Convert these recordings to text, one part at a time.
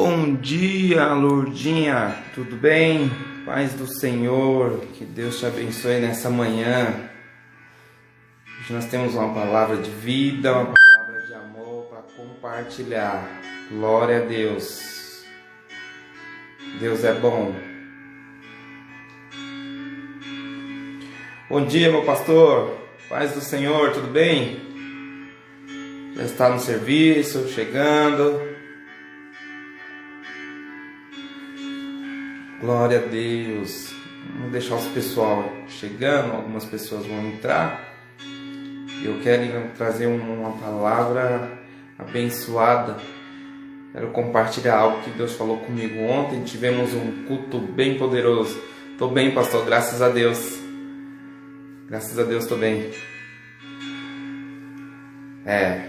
Bom dia, Lourdinha, tudo bem? Paz do Senhor, que Deus te abençoe nessa manhã. Hoje nós temos uma palavra de vida, uma palavra de amor para compartilhar. Glória a Deus. Deus é bom. Bom dia, meu pastor. Paz do Senhor, tudo bem? Já está no serviço, chegando. Glória a Deus. Vamos deixar os pessoal chegando, algumas pessoas vão entrar. Eu quero trazer uma palavra abençoada. Quero compartilhar algo que Deus falou comigo ontem. Tivemos um culto bem poderoso. Estou bem, pastor, graças a Deus. Graças a Deus estou bem. É.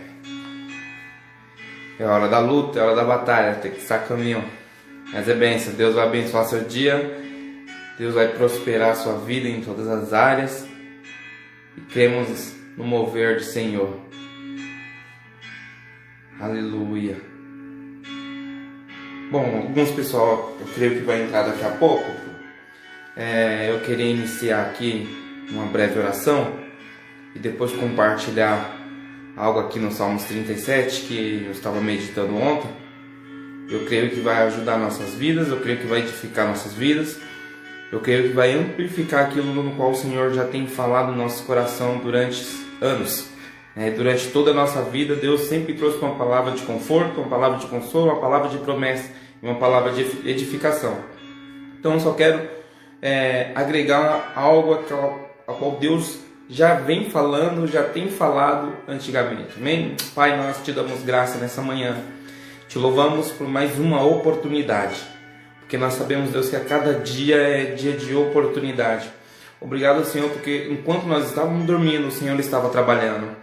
É hora da luta, é hora da batalha, tem que estar caminho. Mas é bênção, Deus vai abençoar seu dia, Deus vai prosperar sua vida em todas as áreas e cremos no mover do Senhor. Aleluia. Bom, alguns pessoal, eu creio que vai entrar daqui a pouco. É, eu queria iniciar aqui uma breve oração e depois compartilhar algo aqui no Salmos 37 que eu estava meditando ontem. Eu creio que vai ajudar nossas vidas, eu creio que vai edificar nossas vidas. Eu creio que vai amplificar aquilo no qual o Senhor já tem falado no nosso coração durante anos. É, durante toda a nossa vida, Deus sempre trouxe uma palavra de conforto, uma palavra de consolo, uma palavra de promessa uma palavra de edificação. Então, eu só quero é, agregar algo a qual Deus já vem falando, já tem falado antigamente. Amém? Pai, nós te damos graça nessa manhã. Te louvamos por mais uma oportunidade, porque nós sabemos, Deus, que a cada dia é dia de oportunidade. Obrigado, Senhor, porque enquanto nós estávamos dormindo, o Senhor estava trabalhando.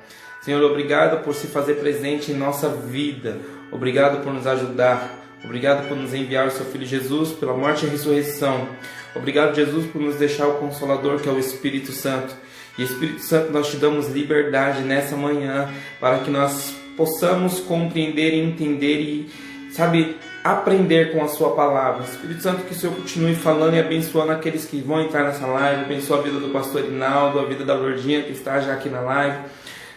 Senhor, obrigado por se fazer presente em nossa vida. Obrigado por nos ajudar. Obrigado por nos enviar o seu Filho Jesus pela morte e ressurreição. Obrigado, Jesus, por nos deixar o Consolador, que é o Espírito Santo. E Espírito Santo, nós te damos liberdade nessa manhã para que nós possamos compreender e entender e, sabe, aprender com a Sua palavra. Espírito Santo, que o Senhor continue falando e abençoando aqueles que vão entrar nessa live. Abençoa a vida do pastor Inaldo, a vida da Lourdinha que está já aqui na live.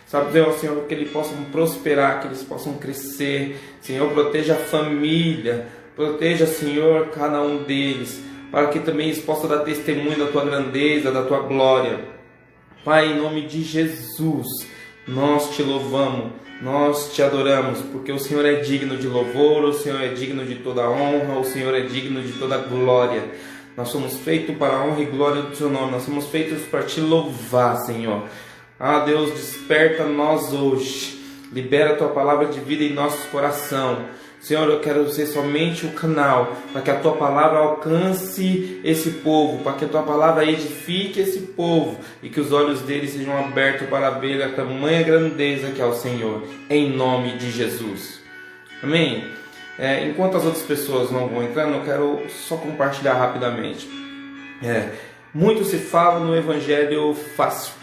Sabe, Deus, Senhor, que eles possam prosperar, que eles possam crescer. Senhor, proteja a família, proteja, Senhor, cada um deles para que também eles possam dar testemunho da tua grandeza, da tua glória. Pai, em nome de Jesus, nós te louvamos, nós te adoramos, porque o Senhor é digno de louvor, o Senhor é digno de toda honra, o Senhor é digno de toda glória. Nós somos feitos para a honra e glória do Seu nome, nós somos feitos para te louvar, Senhor. Ah, Deus, desperta nós hoje, libera a tua palavra de vida em nosso coração. Senhor, eu quero ser somente o canal para que a tua palavra alcance esse povo, para que a tua palavra edifique esse povo e que os olhos deles sejam abertos para ver a tamanha grandeza que é o Senhor, em nome de Jesus. Amém? É, enquanto as outras pessoas não vão entrando, eu quero só compartilhar rapidamente. É, muito se fala no evangelho fácil,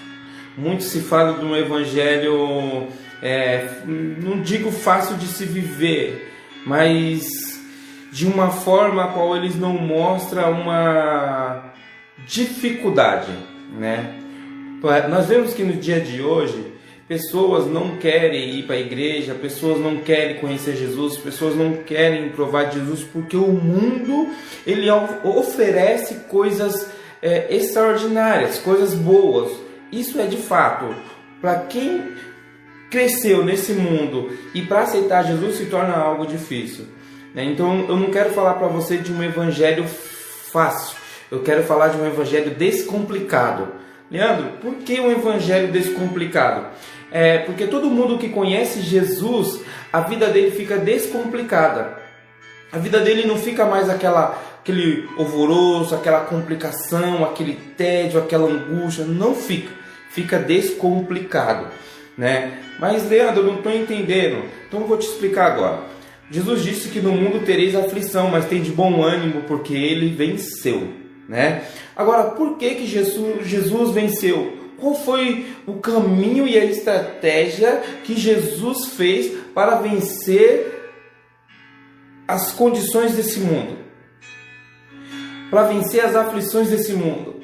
muito se fala um evangelho, é, não digo fácil de se viver mas de uma forma a qual eles não mostram uma dificuldade, né? Nós vemos que no dia de hoje pessoas não querem ir para a igreja, pessoas não querem conhecer Jesus, pessoas não querem provar Jesus porque o mundo ele oferece coisas é, extraordinárias, coisas boas. Isso é de fato para quem cresceu nesse mundo e para aceitar Jesus se torna algo difícil. Né? Então eu não quero falar para você de um evangelho fácil, eu quero falar de um evangelho descomplicado. Leandro, por que um evangelho descomplicado? É porque todo mundo que conhece Jesus, a vida dele fica descomplicada. A vida dele não fica mais aquela aquele alvoroço, aquela complicação, aquele tédio, aquela angústia, não fica. Fica descomplicado né? Mas Leandro, não estou entendendo. Então eu vou te explicar agora. Jesus disse que no mundo tereis aflição, mas tem de bom ânimo porque ele venceu, né? Agora, por que que Jesus, Jesus venceu? Qual foi o caminho e a estratégia que Jesus fez para vencer as condições desse mundo, para vencer as aflições desse mundo,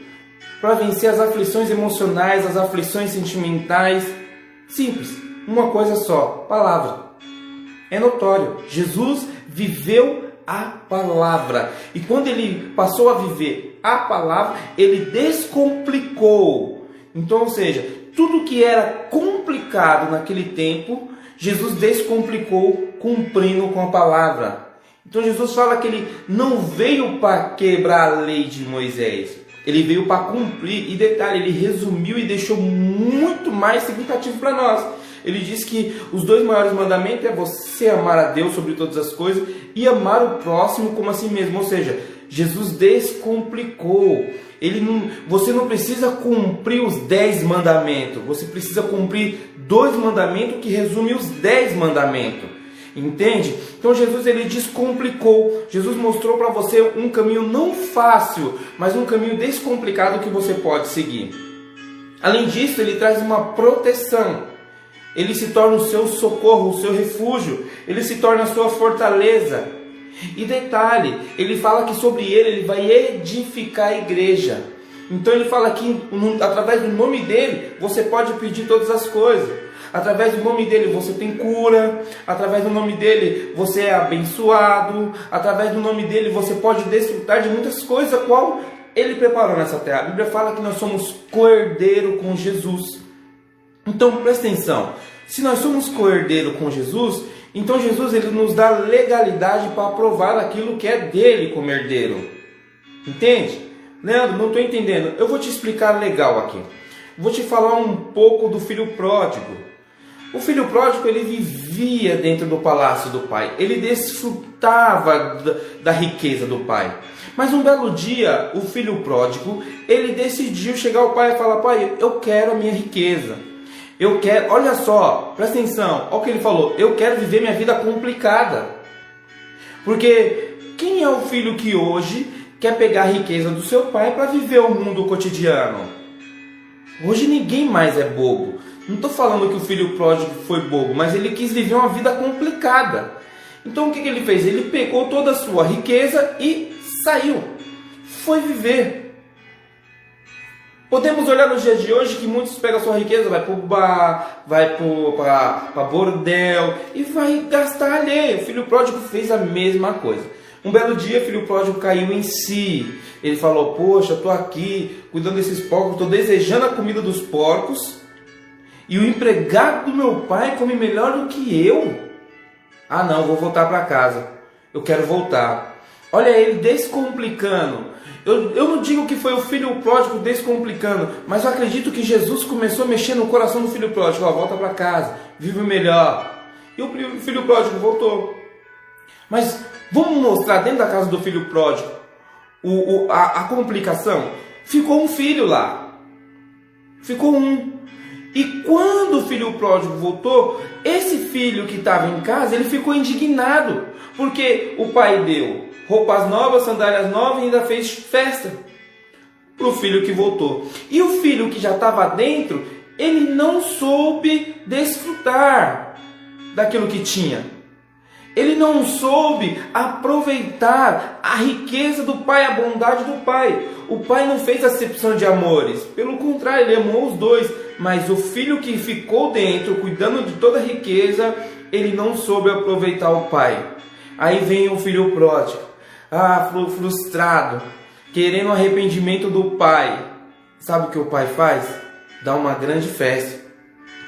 para vencer as aflições emocionais, as aflições sentimentais. Simples, uma coisa só: palavra. É notório, Jesus viveu a palavra. E quando ele passou a viver a palavra, ele descomplicou. Então, ou seja, tudo que era complicado naquele tempo, Jesus descomplicou cumprindo com a palavra. Então Jesus fala que ele não veio para quebrar a lei de Moisés. Ele veio para cumprir. E detalhe, ele resumiu e deixou muito mais significativo para nós. Ele diz que os dois maiores mandamentos é você amar a Deus sobre todas as coisas e amar o próximo como a si mesmo. Ou seja, Jesus descomplicou. Ele não, você não precisa cumprir os dez mandamentos. Você precisa cumprir dois mandamentos que resumem os dez mandamentos. Entende? Então Jesus ele descomplicou. Jesus mostrou para você um caminho não fácil, mas um caminho descomplicado que você pode seguir. Além disso, ele traz uma proteção. Ele se torna o seu socorro, o seu refúgio, ele se torna a sua fortaleza. E detalhe, ele fala que sobre ele ele vai edificar a igreja. Então ele fala que através do nome dele você pode pedir todas as coisas. Através do nome dele você tem cura, através do nome dele você é abençoado, através do nome dele você pode desfrutar de muitas coisas, qual ele preparou nessa terra. A Bíblia fala que nós somos cordeiro com Jesus. Então presta atenção, se nós somos cordeiro com Jesus, então Jesus ele nos dá legalidade para aprovar aquilo que é dele como herdeiro. Entende? Leandro, não estou entendendo. Eu vou te explicar legal aqui. Vou te falar um pouco do filho pródigo. O filho pródigo ele vivia dentro do palácio do pai, ele desfrutava da, da, riqueza do pai. Mas um belo dia, o filho pródigo ele decidiu chegar ao pai e falar: Pai, eu quero a minha riqueza. Eu quero, olha só, presta atenção, olha o que ele falou: Eu quero viver minha vida complicada. Porque quem é o filho que hoje quer pegar a riqueza do seu pai para viver o mundo cotidiano? Hoje ninguém mais é bobo. Não estou falando que o filho pródigo foi bobo, mas ele quis viver uma vida complicada. Então o que, que ele fez? Ele pegou toda a sua riqueza e saiu. Foi viver. Podemos olhar nos dias de hoje que muitos pegam a sua riqueza, vai para o bar, vai para bordel e vai gastar alheio. O filho pródigo fez a mesma coisa. Um belo dia, filho pródigo caiu em si. Ele falou: Poxa, estou aqui cuidando desses porcos, estou desejando a comida dos porcos e o empregado do meu pai come melhor do que eu. Ah, não, vou voltar para casa. Eu quero voltar. Olha ele descomplicando. Eu, eu não digo que foi o filho pródigo descomplicando, mas eu acredito que Jesus começou a mexer no coração do filho pródigo. Ó, volta para casa, vive melhor. E o filho pródigo voltou. Mas vamos mostrar dentro da casa do filho pródigo o, o a, a complicação. Ficou um filho lá. Ficou um. E quando o filho pródigo voltou, esse filho que estava em casa, ele ficou indignado, porque o pai deu roupas novas, sandálias novas e ainda fez festa para o filho que voltou. E o filho que já estava dentro, ele não soube desfrutar daquilo que tinha. Ele não soube aproveitar a riqueza do pai, a bondade do pai. O pai não fez acepção de amores, pelo contrário, ele amou os dois. Mas o filho que ficou dentro, cuidando de toda a riqueza, ele não soube aproveitar o pai. Aí vem o filho pródigo, ah, frustrado, querendo o arrependimento do pai. Sabe o que o pai faz? Dá uma grande festa,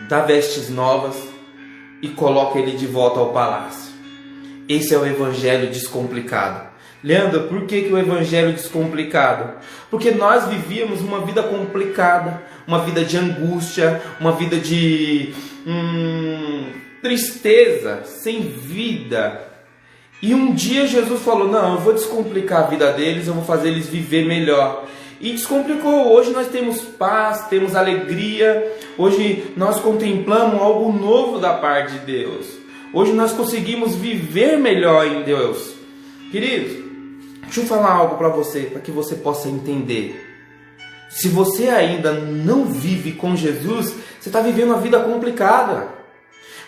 dá vestes novas e coloca ele de volta ao palácio. Esse é o evangelho descomplicado. Leandro, por que, que o evangelho descomplicado? Porque nós vivíamos uma vida complicada, uma vida de angústia, uma vida de hum, tristeza, sem vida. E um dia Jesus falou: Não, eu vou descomplicar a vida deles, eu vou fazer eles viver melhor. E descomplicou. Hoje nós temos paz, temos alegria. Hoje nós contemplamos algo novo da parte de Deus. Hoje nós conseguimos viver melhor em Deus. Queridos, deixa eu falar algo para você, para que você possa entender. Se você ainda não vive com Jesus, você está vivendo uma vida complicada.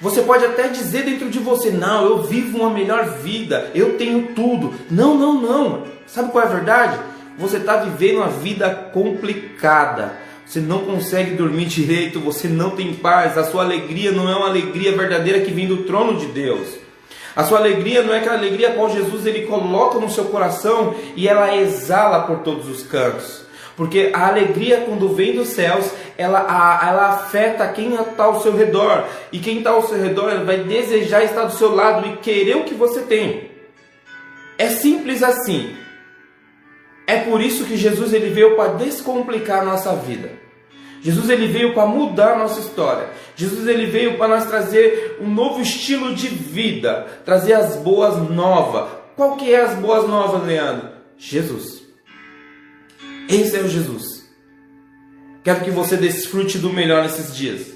Você pode até dizer dentro de você: Não, eu vivo uma melhor vida, eu tenho tudo. Não, não, não. Sabe qual é a verdade? Você está vivendo uma vida complicada. Você não consegue dormir direito, você não tem paz, a sua alegria não é uma alegria verdadeira que vem do trono de Deus. A sua alegria não é aquela alegria qual Jesus ele coloca no seu coração e ela exala por todos os cantos. Porque a alegria, quando vem dos céus, ela, a, ela afeta quem está ao seu redor. E quem está ao seu redor vai desejar estar do seu lado e querer o que você tem. É simples assim. É por isso que Jesus ele veio para descomplicar a nossa vida. Jesus ele veio para mudar a nossa história. Jesus ele veio para nós trazer um novo estilo de vida, trazer as boas novas. Qual que é as boas novas, Leandro? Jesus. Esse é o Jesus. Quero que você desfrute do melhor nesses dias.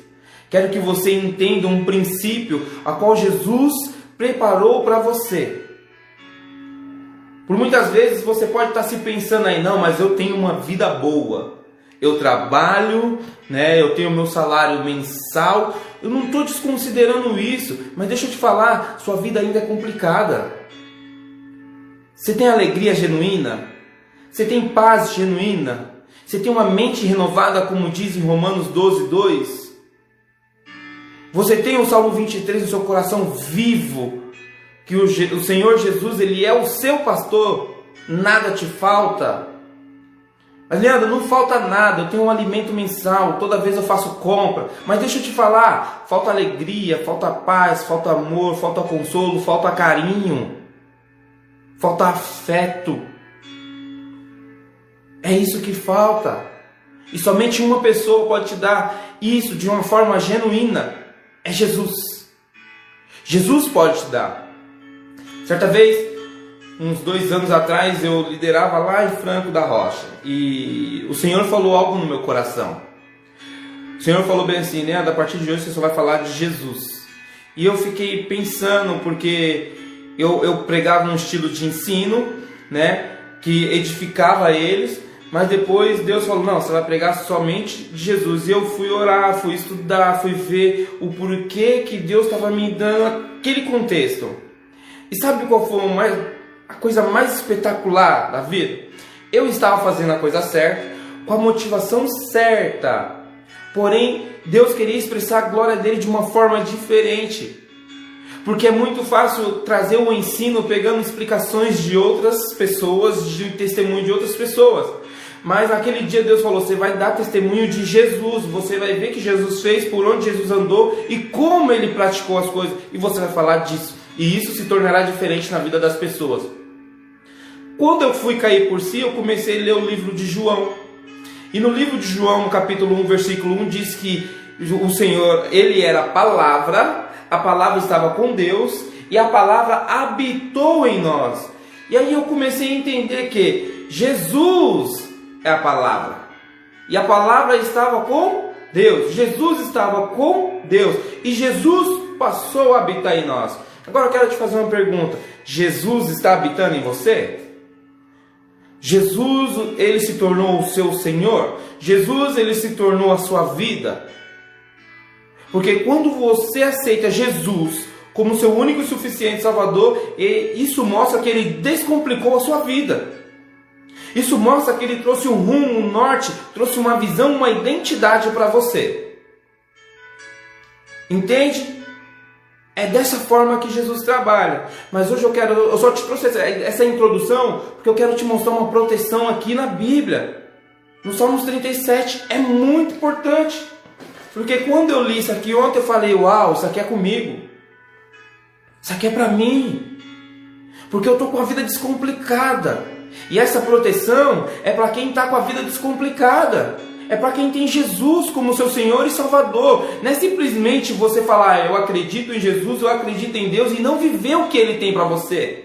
Quero que você entenda um princípio a qual Jesus preparou para você. Por muitas vezes você pode estar se pensando aí, não, mas eu tenho uma vida boa. Eu trabalho, né? Eu tenho meu salário mensal. Eu não estou desconsiderando isso, mas deixa eu te falar, sua vida ainda é complicada. Você tem alegria genuína? Você tem paz genuína? Você tem uma mente renovada, como diz em Romanos 12, 2? Você tem o Salmo 23 no seu coração vivo, que o, o Senhor Jesus, Ele é o seu pastor, nada te falta. Mas Leandro, não falta nada, eu tenho um alimento mensal, toda vez eu faço compra. Mas deixa eu te falar, falta alegria, falta paz, falta amor, falta consolo, falta carinho, falta afeto. É isso que falta. E somente uma pessoa pode te dar isso de uma forma genuína. É Jesus. Jesus pode te dar. Certa vez, uns dois anos atrás, eu liderava lá em Franco da Rocha. E o Senhor falou algo no meu coração. O Senhor falou bem assim, né? A partir de hoje você só vai falar de Jesus. E eu fiquei pensando, porque eu, eu pregava um estilo de ensino, né? Que edificava eles mas depois Deus falou: não, você vai pregar somente de Jesus. E eu fui orar, fui estudar, fui ver o porquê que Deus estava me dando aquele contexto. E sabe qual foi mais, a coisa mais espetacular da vida? Eu estava fazendo a coisa certa, com a motivação certa. Porém, Deus queria expressar a glória dele de uma forma diferente. Porque é muito fácil trazer o ensino pegando explicações de outras pessoas, de testemunho de outras pessoas. Mas naquele dia Deus falou: você vai dar testemunho de Jesus, você vai ver que Jesus fez, por onde Jesus andou e como ele praticou as coisas, e você vai falar disso. E isso se tornará diferente na vida das pessoas. Quando eu fui cair por si, eu comecei a ler o livro de João. E no livro de João, no capítulo 1, versículo 1, diz que o Senhor, ele era a palavra, a palavra estava com Deus e a palavra habitou em nós. E aí eu comecei a entender que Jesus é a palavra. E a palavra estava com Deus. Jesus estava com Deus. E Jesus passou a habitar em nós. Agora eu quero te fazer uma pergunta. Jesus está habitando em você? Jesus, ele se tornou o seu Senhor? Jesus, ele se tornou a sua vida? Porque quando você aceita Jesus como seu único e suficiente Salvador, isso mostra que ele descomplicou a sua vida. Isso mostra que ele trouxe um rumo, um norte, trouxe uma visão, uma identidade para você. Entende? É dessa forma que Jesus trabalha. Mas hoje eu quero, eu só te trouxe essa introdução porque eu quero te mostrar uma proteção aqui na Bíblia. No Salmos 37 é muito importante. Porque quando eu li isso aqui ontem eu falei, uau, isso aqui é comigo. Isso aqui é para mim. Porque eu tô com a vida descomplicada. E essa proteção é para quem está com a vida descomplicada. É para quem tem Jesus como seu Senhor e Salvador. Não é simplesmente você falar, ah, eu acredito em Jesus, eu acredito em Deus e não viver o que Ele tem para você.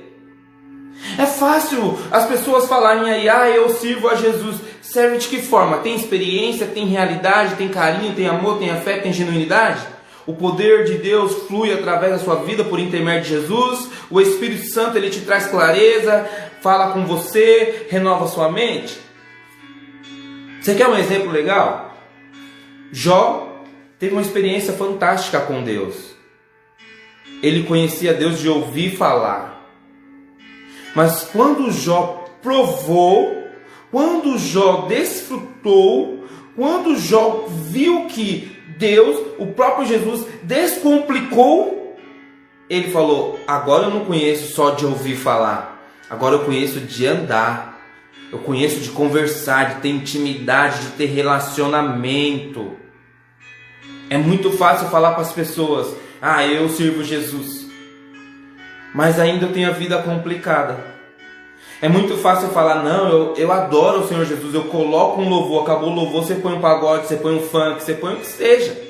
É fácil as pessoas falarem aí, ah, eu sirvo a Jesus. Serve de que forma? Tem experiência, tem realidade, tem carinho, tem amor, tem afeto, tem genuinidade? O poder de Deus flui através da sua vida por intermédio de Jesus. O Espírito Santo ele te traz clareza, fala com você, renova sua mente. Você quer um exemplo legal? Jó teve uma experiência fantástica com Deus. ele conhecia Deus de ouvir falar. Mas quando Jó provou, quando Jó desfrutou, quando Jó viu que Deus, o próprio Jesus, descomplicou, ele falou: Agora eu não conheço só de ouvir falar, agora eu conheço de andar, eu conheço de conversar, de ter intimidade, de ter relacionamento. É muito fácil falar para as pessoas: Ah, eu sirvo Jesus, mas ainda eu tenho a vida complicada. É muito fácil falar, não, eu, eu adoro o Senhor Jesus, eu coloco um louvor, acabou o louvor, você põe um pagode, você põe um funk, você põe o que seja.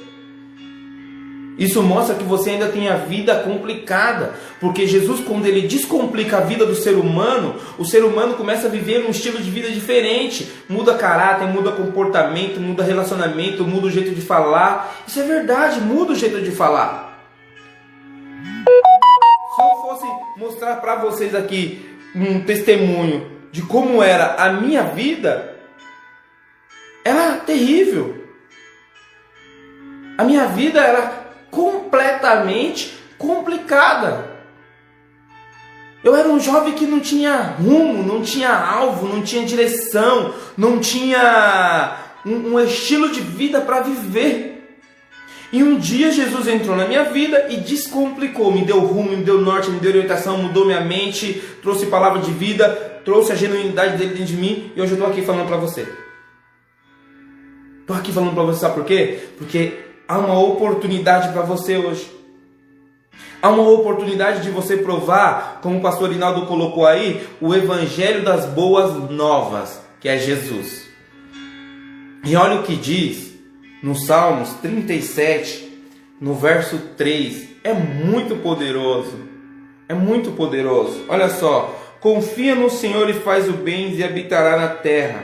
Isso mostra que você ainda tem a vida complicada, porque Jesus, quando ele descomplica a vida do ser humano, o ser humano começa a viver um estilo de vida diferente, muda caráter, muda comportamento, muda relacionamento, muda o jeito de falar. Isso é verdade, muda o jeito de falar. Se eu fosse mostrar para vocês aqui um testemunho de como era a minha vida, era terrível. A minha vida era completamente complicada. Eu era um jovem que não tinha rumo, não tinha alvo, não tinha direção, não tinha um, um estilo de vida para viver. E um dia Jesus entrou na minha vida e descomplicou, me deu rumo, me deu norte, me deu orientação, mudou minha mente, trouxe palavra de vida, trouxe a genuinidade dele dentro de mim e hoje eu estou aqui falando para você. Estou aqui falando para você, sabe por quê? Porque há uma oportunidade para você hoje. Há uma oportunidade de você provar, como o pastor Rinaldo colocou aí, o evangelho das boas novas, que é Jesus. E olha o que diz no Salmos 37, no verso 3, é muito poderoso. É muito poderoso. Olha só: confia no Senhor e faz o bem e habitará na terra,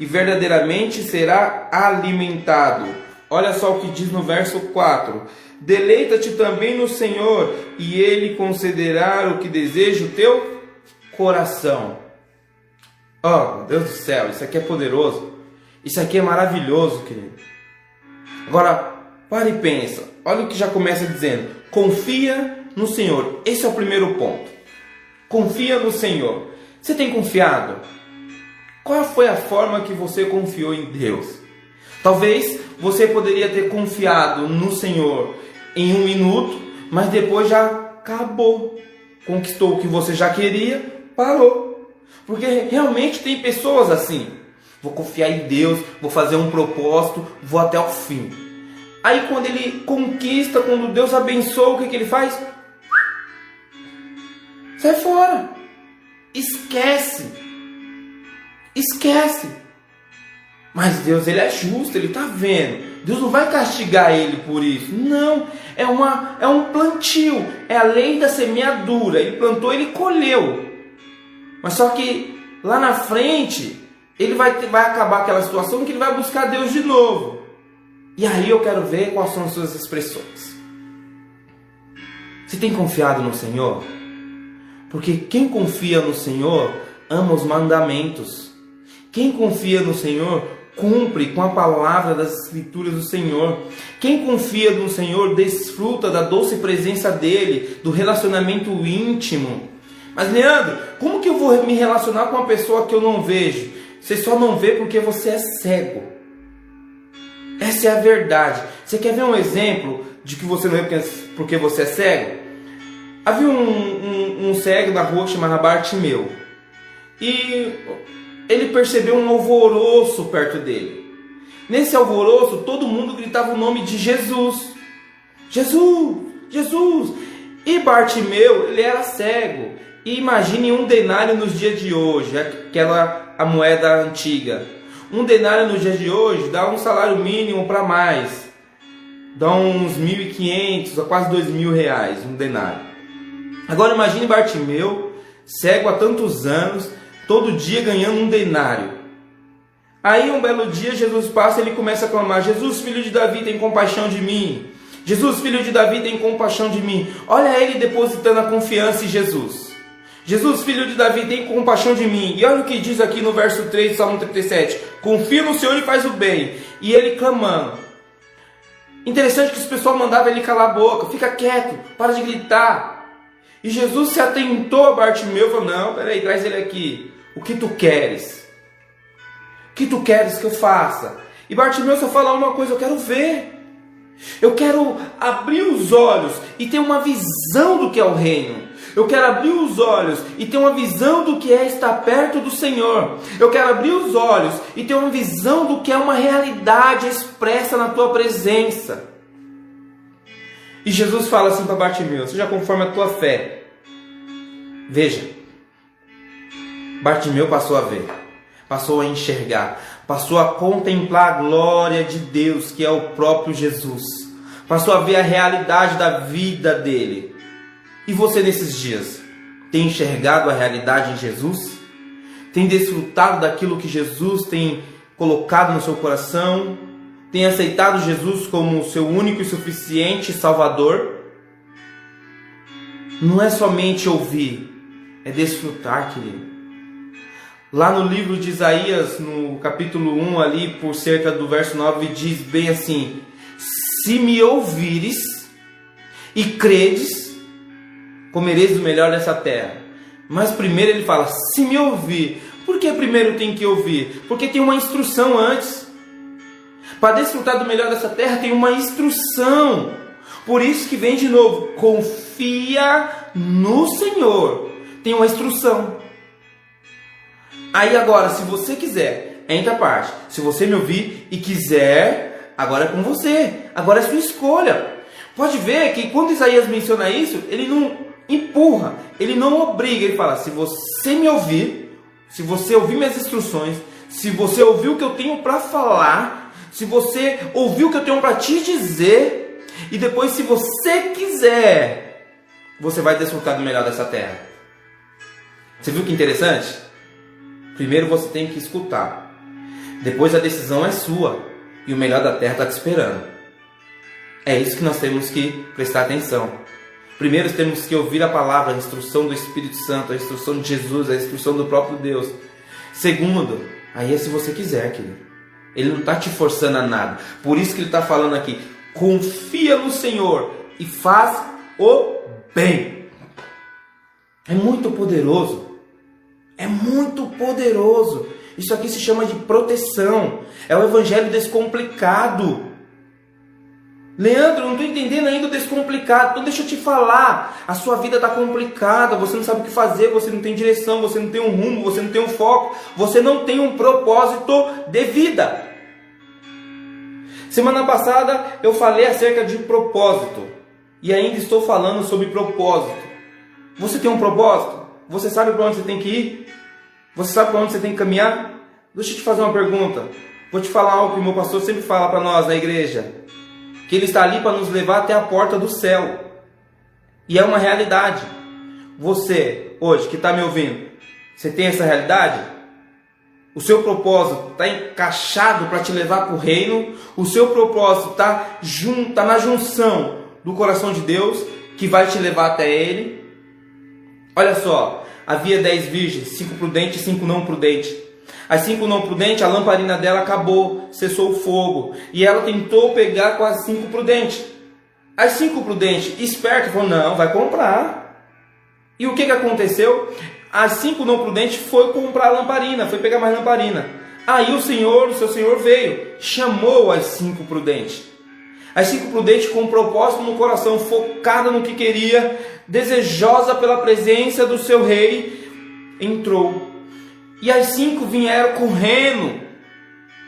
e verdadeiramente será alimentado. Olha só o que diz no verso 4: Deleita-te também no Senhor, e Ele concederá o que deseja o teu coração. Oh, Deus do céu, isso aqui é poderoso. Isso aqui é maravilhoso, querido. Agora, para e pensa. Olha o que já começa dizendo: confia no Senhor. Esse é o primeiro ponto. Confia no Senhor. Você tem confiado? Qual foi a forma que você confiou em Deus? Talvez você poderia ter confiado no Senhor em um minuto, mas depois já acabou. Conquistou o que você já queria, parou. Porque realmente tem pessoas assim. Vou confiar em Deus, vou fazer um propósito, vou até o fim. Aí quando ele conquista, quando Deus abençoa, o que, que ele faz? Sai fora. Esquece. Esquece. Mas Deus, ele é justo, ele está vendo. Deus não vai castigar ele por isso. Não, é, uma, é um plantio. É a lei da semeadura. Ele plantou, ele colheu. Mas só que lá na frente, ele vai, vai acabar aquela situação que ele vai buscar Deus de novo. E aí eu quero ver quais são as suas expressões. Você tem confiado no Senhor? Porque quem confia no Senhor ama os mandamentos. Quem confia no Senhor cumpre com a palavra das Escrituras do Senhor. Quem confia no Senhor desfruta da doce presença dele, do relacionamento íntimo. Mas Leandro, como que eu vou me relacionar com uma pessoa que eu não vejo? Você só não vê porque você é cego. Essa é a verdade. Você quer ver um exemplo de que você não vê porque você é cego? Havia um, um, um cego na rua chamado Bartimeu. E ele percebeu um alvoroço perto dele. Nesse alvoroço, todo mundo gritava o nome de Jesus. Jesus! Jesus! E Bartimeu, ele era cego. E imagine um denário nos dias de hoje, aquela a moeda antiga. Um denário nos dias de hoje dá um salário mínimo para mais. Dá uns 1.500 a quase 2.000 reais um denário. Agora imagine Bartimeu, cego há tantos anos, todo dia ganhando um denário. Aí um belo dia Jesus passa e ele começa a clamar: Jesus, filho de Davi, tem compaixão de mim. Jesus, filho de Davi, tem compaixão de mim. Olha ele depositando a confiança em Jesus. Jesus, filho de Davi, tem compaixão de mim. E olha o que diz aqui no verso 3 do Salmo 37. Confia no Senhor e faz o bem. E ele clamando. Interessante que o pessoal mandava ele calar a boca, fica quieto, para de gritar. E Jesus se atentou a Bartimeu e falou: Não, peraí, traz ele aqui. O que tu queres? O que tu queres que eu faça? E Bartimeu só fala uma coisa: Eu quero ver. Eu quero abrir os olhos e ter uma visão do que é o reino. Eu quero abrir os olhos e ter uma visão do que é estar perto do Senhor. Eu quero abrir os olhos e ter uma visão do que é uma realidade expressa na tua presença. E Jesus fala assim para Bartimeu: seja conforme a tua fé. Veja, Bartimeu passou a ver, passou a enxergar, passou a contemplar a glória de Deus, que é o próprio Jesus, passou a ver a realidade da vida dele. E você nesses dias tem enxergado a realidade em Jesus? Tem desfrutado daquilo que Jesus tem colocado no seu coração? Tem aceitado Jesus como o seu único e suficiente Salvador? Não é somente ouvir, é desfrutar, querido. Lá no livro de Isaías, no capítulo 1, ali por cerca do verso 9, diz bem assim: Se me ouvires e credes, comereis o melhor dessa terra. Mas primeiro ele fala: se me ouvir. Por que primeiro tem que ouvir? Porque tem uma instrução antes. Para desfrutar do melhor dessa terra tem uma instrução. Por isso que vem de novo: confia no Senhor. Tem uma instrução. Aí agora, se você quiser, entra a parte. Se você me ouvir e quiser, agora é com você. Agora é sua escolha. Pode ver que quando Isaías menciona isso, ele não empurra, ele não obriga, ele fala: se você me ouvir, se você ouvir minhas instruções, se você ouvir o que eu tenho para falar, se você ouvir o que eu tenho para te dizer, e depois, se você quiser, você vai desfrutar do melhor dessa terra. Você viu que interessante? Primeiro você tem que escutar, depois a decisão é sua e o melhor da terra está te esperando. É isso que nós temos que prestar atenção. Primeiro temos que ouvir a palavra, a instrução do Espírito Santo, a instrução de Jesus, a instrução do próprio Deus. Segundo, aí é se você quiser, querido. Ele não está te forçando a nada. Por isso que ele está falando aqui: confia no Senhor e faz o bem. É muito poderoso. É muito poderoso. Isso aqui se chama de proteção. É o evangelho descomplicado. Leandro, não estou entendendo ainda o descomplicado. Então deixa eu te falar. A sua vida está complicada. Você não sabe o que fazer. Você não tem direção. Você não tem um rumo. Você não tem um foco. Você não tem um propósito de vida. Semana passada eu falei acerca de propósito. E ainda estou falando sobre propósito. Você tem um propósito? Você sabe para onde você tem que ir? Você sabe para onde você tem que caminhar? Deixa eu te fazer uma pergunta. Vou te falar algo que o meu pastor sempre fala para nós na igreja que Ele está ali para nos levar até a porta do céu. E é uma realidade. Você, hoje, que está me ouvindo, você tem essa realidade? O seu propósito está encaixado para te levar para o reino. O seu propósito está tá na junção do coração de Deus, que vai te levar até Ele. Olha só, havia dez virgens, cinco prudentes e cinco não prudentes. As cinco não prudentes, a lamparina dela acabou, cessou o fogo. E ela tentou pegar com as cinco prudentes. As cinco prudentes, esperto, falou: não, vai comprar. E o que, que aconteceu? As cinco não prudentes foi comprar a lamparina, foi pegar mais lamparina. Aí o Senhor, o seu Senhor veio, chamou as cinco prudentes. As cinco prudentes com um propósito no coração, focada no que queria, desejosa pela presença do seu rei, entrou e as cinco vieram correndo.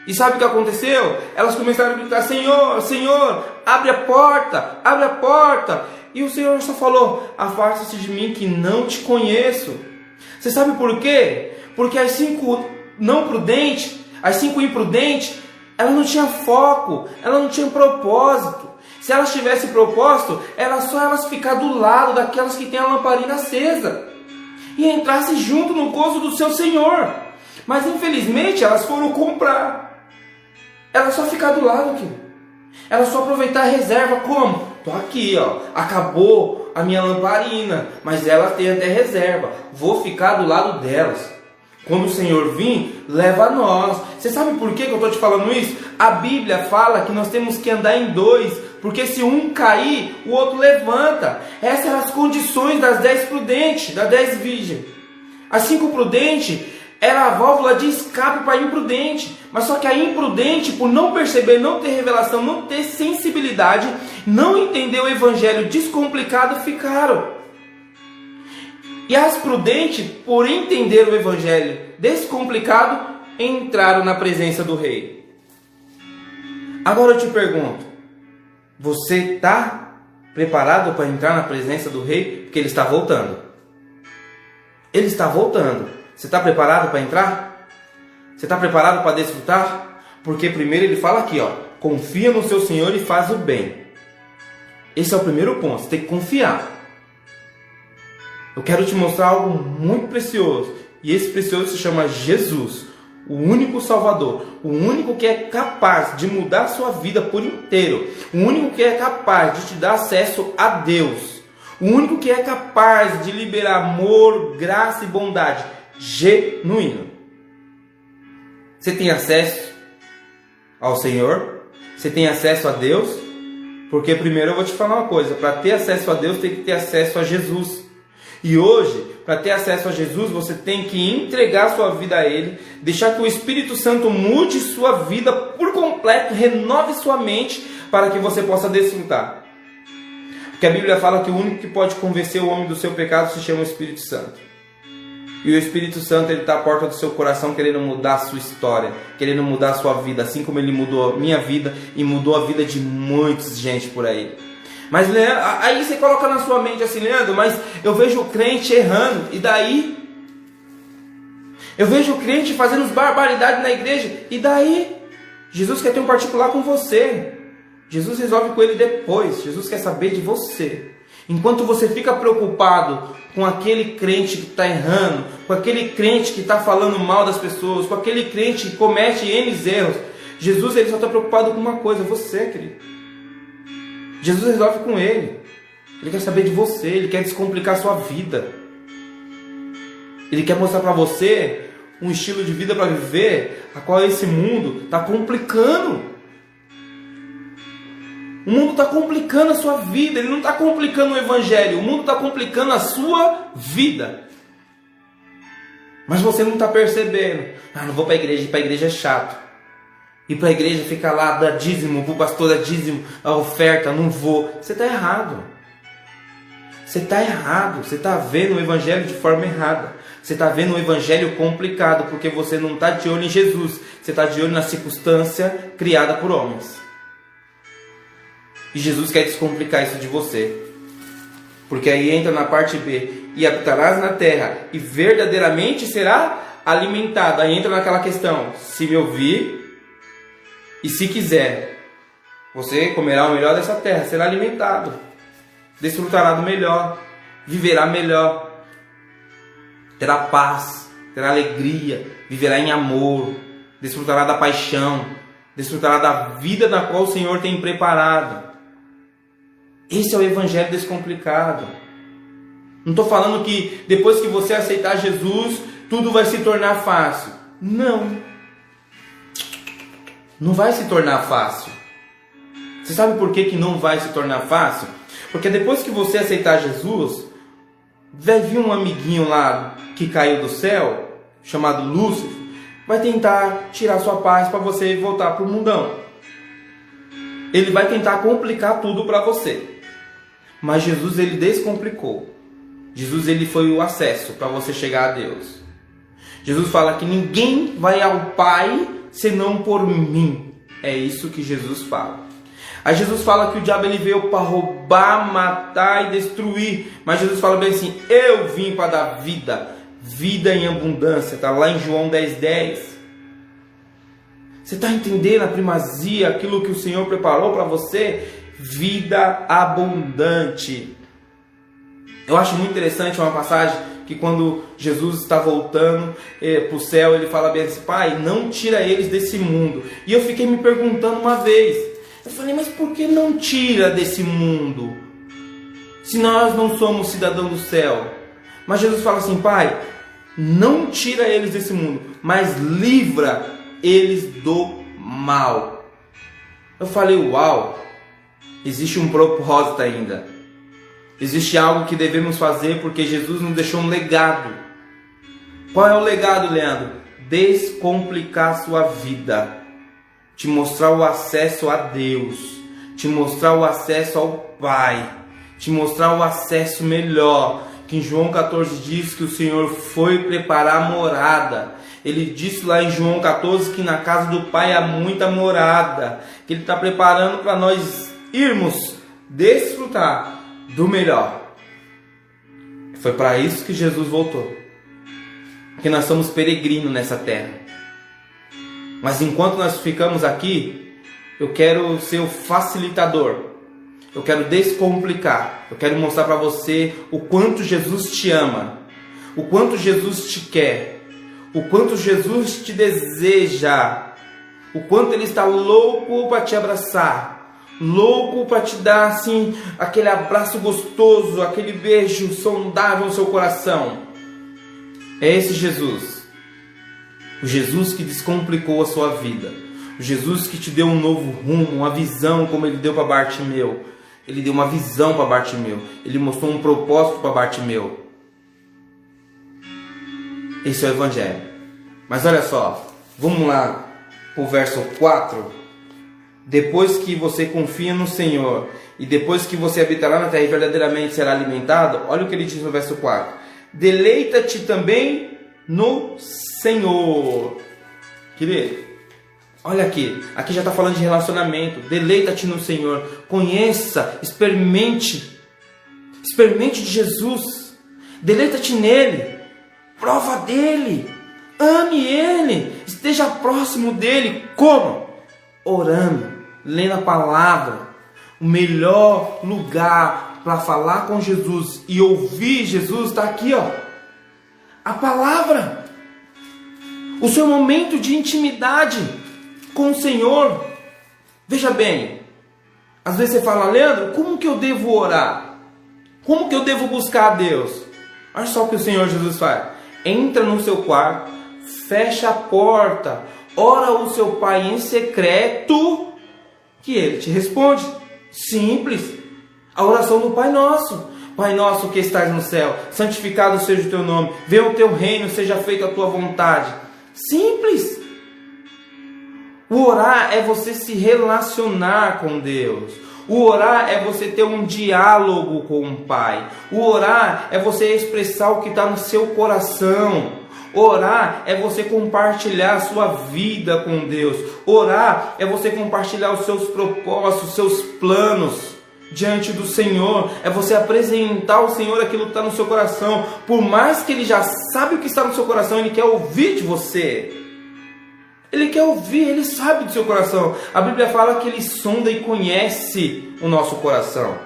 E sabe o que aconteceu? Elas começaram a gritar: Senhor, Senhor, abre a porta, abre a porta. E o Senhor só falou: Afasta-se de mim que não te conheço. Você sabe por quê? Porque as cinco não prudentes, as cinco imprudentes, elas não tinham foco, elas não tinham propósito. Se elas tivessem propósito, era só elas ficar do lado daquelas que têm a lamparina acesa e entrasse junto no gozo do seu Senhor. Mas infelizmente elas foram comprar. Elas só ficar do lado aqui. Elas só aproveitar a reserva como? Tô aqui, ó. Acabou a minha lamparina, mas ela tem até reserva. Vou ficar do lado delas. Quando o Senhor vir, leva nós. Você sabe por que eu estou te falando isso? A Bíblia fala que nós temos que andar em dois, porque se um cair, o outro levanta. Essas eram as condições das dez prudentes, das dez virgens. As cinco prudentes era a válvula de escape para a imprudente. Mas só que a imprudente, por não perceber, não ter revelação, não ter sensibilidade, não entender o evangelho descomplicado, ficaram. E as prudentes, por entender o evangelho descomplicado, entraram na presença do rei. Agora eu te pergunto: você está preparado para entrar na presença do rei? Porque ele está voltando. Ele está voltando. Você está preparado para entrar? Você está preparado para desfrutar? Porque primeiro ele fala aqui, ó, confia no seu Senhor e faz o bem. Esse é o primeiro ponto. Você tem que confiar. Eu quero te mostrar algo muito precioso. E esse precioso se chama Jesus, o único Salvador, o único que é capaz de mudar a sua vida por inteiro, o único que é capaz de te dar acesso a Deus, o único que é capaz de liberar amor, graça e bondade genuíno. Você tem acesso ao Senhor? Você tem acesso a Deus? Porque primeiro eu vou te falar uma coisa: para ter acesso a Deus, tem que ter acesso a Jesus. E hoje, para ter acesso a Jesus, você tem que entregar sua vida a Ele, deixar que o Espírito Santo mude sua vida por completo, renove sua mente para que você possa desfrutar. Porque a Bíblia fala que o único que pode convencer o homem do seu pecado se chama o Espírito Santo. E o Espírito Santo está à porta do seu coração querendo mudar a sua história, querendo mudar a sua vida, assim como ele mudou a minha vida e mudou a vida de muita gente por aí. Mas aí você coloca na sua mente assim, Leandro, mas eu vejo o crente errando, e daí? Eu vejo o crente fazendo barbaridades na igreja, e daí? Jesus quer ter um particular com você. Jesus resolve com ele depois. Jesus quer saber de você. Enquanto você fica preocupado com aquele crente que está errando, com aquele crente que está falando mal das pessoas, com aquele crente que comete N erros, Jesus ele só está preocupado com uma coisa, você, querido. Jesus resolve com ele. Ele quer saber de você, ele quer descomplicar a sua vida. Ele quer mostrar para você um estilo de vida para viver, a qual esse mundo está complicando. O mundo está complicando a sua vida, ele não está complicando o evangelho, o mundo está complicando a sua vida. Mas você não está percebendo. Ah, não vou para a igreja, para a igreja é chato ir para a igreja, ficar lá, dar dízimo, o pastor dar dízimo, a oferta, não vou. Você está errado. Você está errado. Você está vendo o evangelho de forma errada. Você está vendo o evangelho complicado porque você não está de olho em Jesus. Você está de olho na circunstância criada por homens. E Jesus quer descomplicar isso de você. Porque aí entra na parte B: e habitarás na terra, e verdadeiramente será alimentado. Aí entra naquela questão: se me ouvir e se quiser, você comerá o melhor dessa terra, será alimentado, desfrutará do melhor, viverá melhor, terá paz, terá alegria, viverá em amor, desfrutará da paixão, desfrutará da vida na qual o Senhor tem preparado. Esse é o Evangelho descomplicado. Não estou falando que depois que você aceitar Jesus, tudo vai se tornar fácil. Não não vai se tornar fácil. Você sabe por que, que não vai se tornar fácil? Porque depois que você aceitar Jesus, vai vir um amiguinho lá que caiu do céu, chamado Lúcifer, vai tentar tirar sua paz para você voltar para o mundão. Ele vai tentar complicar tudo para você. Mas Jesus ele descomplicou. Jesus ele foi o acesso para você chegar a Deus. Jesus fala que ninguém vai ao Pai senão por mim. É isso que Jesus fala. Aí Jesus fala que o diabo ele veio para roubar, matar e destruir. Mas Jesus fala bem assim: Eu vim para dar vida, vida em abundância. Está lá em João 10,10. 10. Você está entendendo a primazia, aquilo que o Senhor preparou para você? Vida abundante. Eu acho muito interessante uma passagem que quando Jesus está voltando eh, para o céu, ele fala bem assim: Pai, não tira eles desse mundo. E eu fiquei me perguntando uma vez: Eu falei, mas por que não tira desse mundo? Se nós não somos cidadãos do céu. Mas Jesus fala assim: Pai, não tira eles desse mundo, mas livra eles do mal. Eu falei, uau! existe um propósito ainda. Existe algo que devemos fazer porque Jesus nos deixou um legado. Qual é o legado, Leandro? Descomplicar sua vida, te mostrar o acesso a Deus, te mostrar o acesso ao Pai, te mostrar o acesso melhor. Que em João 14 diz que o Senhor foi preparar a morada. Ele disse lá em João 14 que na casa do Pai há muita morada, que Ele está preparando para nós irmos desfrutar do melhor. Foi para isso que Jesus voltou. Que nós somos peregrinos nessa terra. Mas enquanto nós ficamos aqui, eu quero ser o facilitador. Eu quero descomplicar. Eu quero mostrar para você o quanto Jesus te ama, o quanto Jesus te quer, o quanto Jesus te deseja, o quanto ele está louco para te abraçar, louco para te dar assim aquele abraço gostoso, aquele beijo saudável no seu coração. É esse Jesus. O Jesus que descomplicou a sua vida. O Jesus que te deu um novo rumo, uma visão como ele deu para Bartimeu. Ele deu uma visão para Bartimeu. Ele mostrou um propósito para Bartimeu. Esse é o Evangelho. Mas olha só, vamos lá para o verso 4. Depois que você confia no Senhor e depois que você habitará na terra e verdadeiramente será alimentado, olha o que ele diz no verso 4: Deleita-te também no Senhor. Querido, olha aqui, aqui já está falando de relacionamento. Deleita-te no Senhor, conheça, experimente, experimente de Jesus, deleita-te nele, prova dele, ame ele, esteja próximo dele. Como? Orando, lendo a palavra. O melhor lugar para falar com Jesus e ouvir Jesus está aqui, ó. A palavra. O seu momento de intimidade com o Senhor. Veja bem, às vezes você fala, Leandro, como que eu devo orar? Como que eu devo buscar a Deus? Olha só o que o Senhor Jesus faz. Entra no seu quarto, fecha a porta, ora o seu pai em secreto, que ele te responde. Simples. A oração do Pai Nosso. Pai nosso que estás no céu, santificado seja o teu nome, venha o teu reino, seja feita a tua vontade. Simples. O orar é você se relacionar com Deus. O orar é você ter um diálogo com o Pai. O orar é você expressar o que está no seu coração. Orar é você compartilhar a sua vida com Deus. Orar é você compartilhar os seus propósitos, os seus planos diante do Senhor. É você apresentar ao Senhor aquilo que está no seu coração. Por mais que Ele já sabe o que está no seu coração, Ele quer ouvir de você. Ele quer ouvir, Ele sabe do seu coração. A Bíblia fala que Ele sonda e conhece o nosso coração.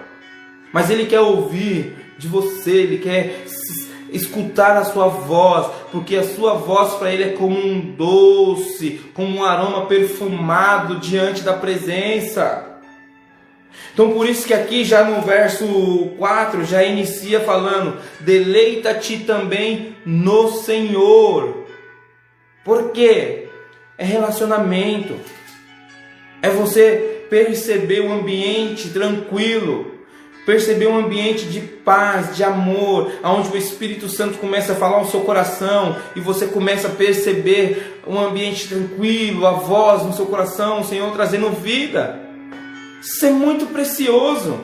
Mas Ele quer ouvir de você, Ele quer escutar a sua voz, porque a sua voz para ele é como um doce, como um aroma perfumado diante da presença. Então por isso que aqui já no verso 4 já inicia falando: "Deleita-te também no Senhor". Por quê? É relacionamento. É você perceber o ambiente tranquilo, perceber um ambiente de paz, de amor, onde o Espírito Santo começa a falar no seu coração e você começa a perceber um ambiente tranquilo, a voz no seu coração, o Senhor trazendo vida. Isso é muito precioso.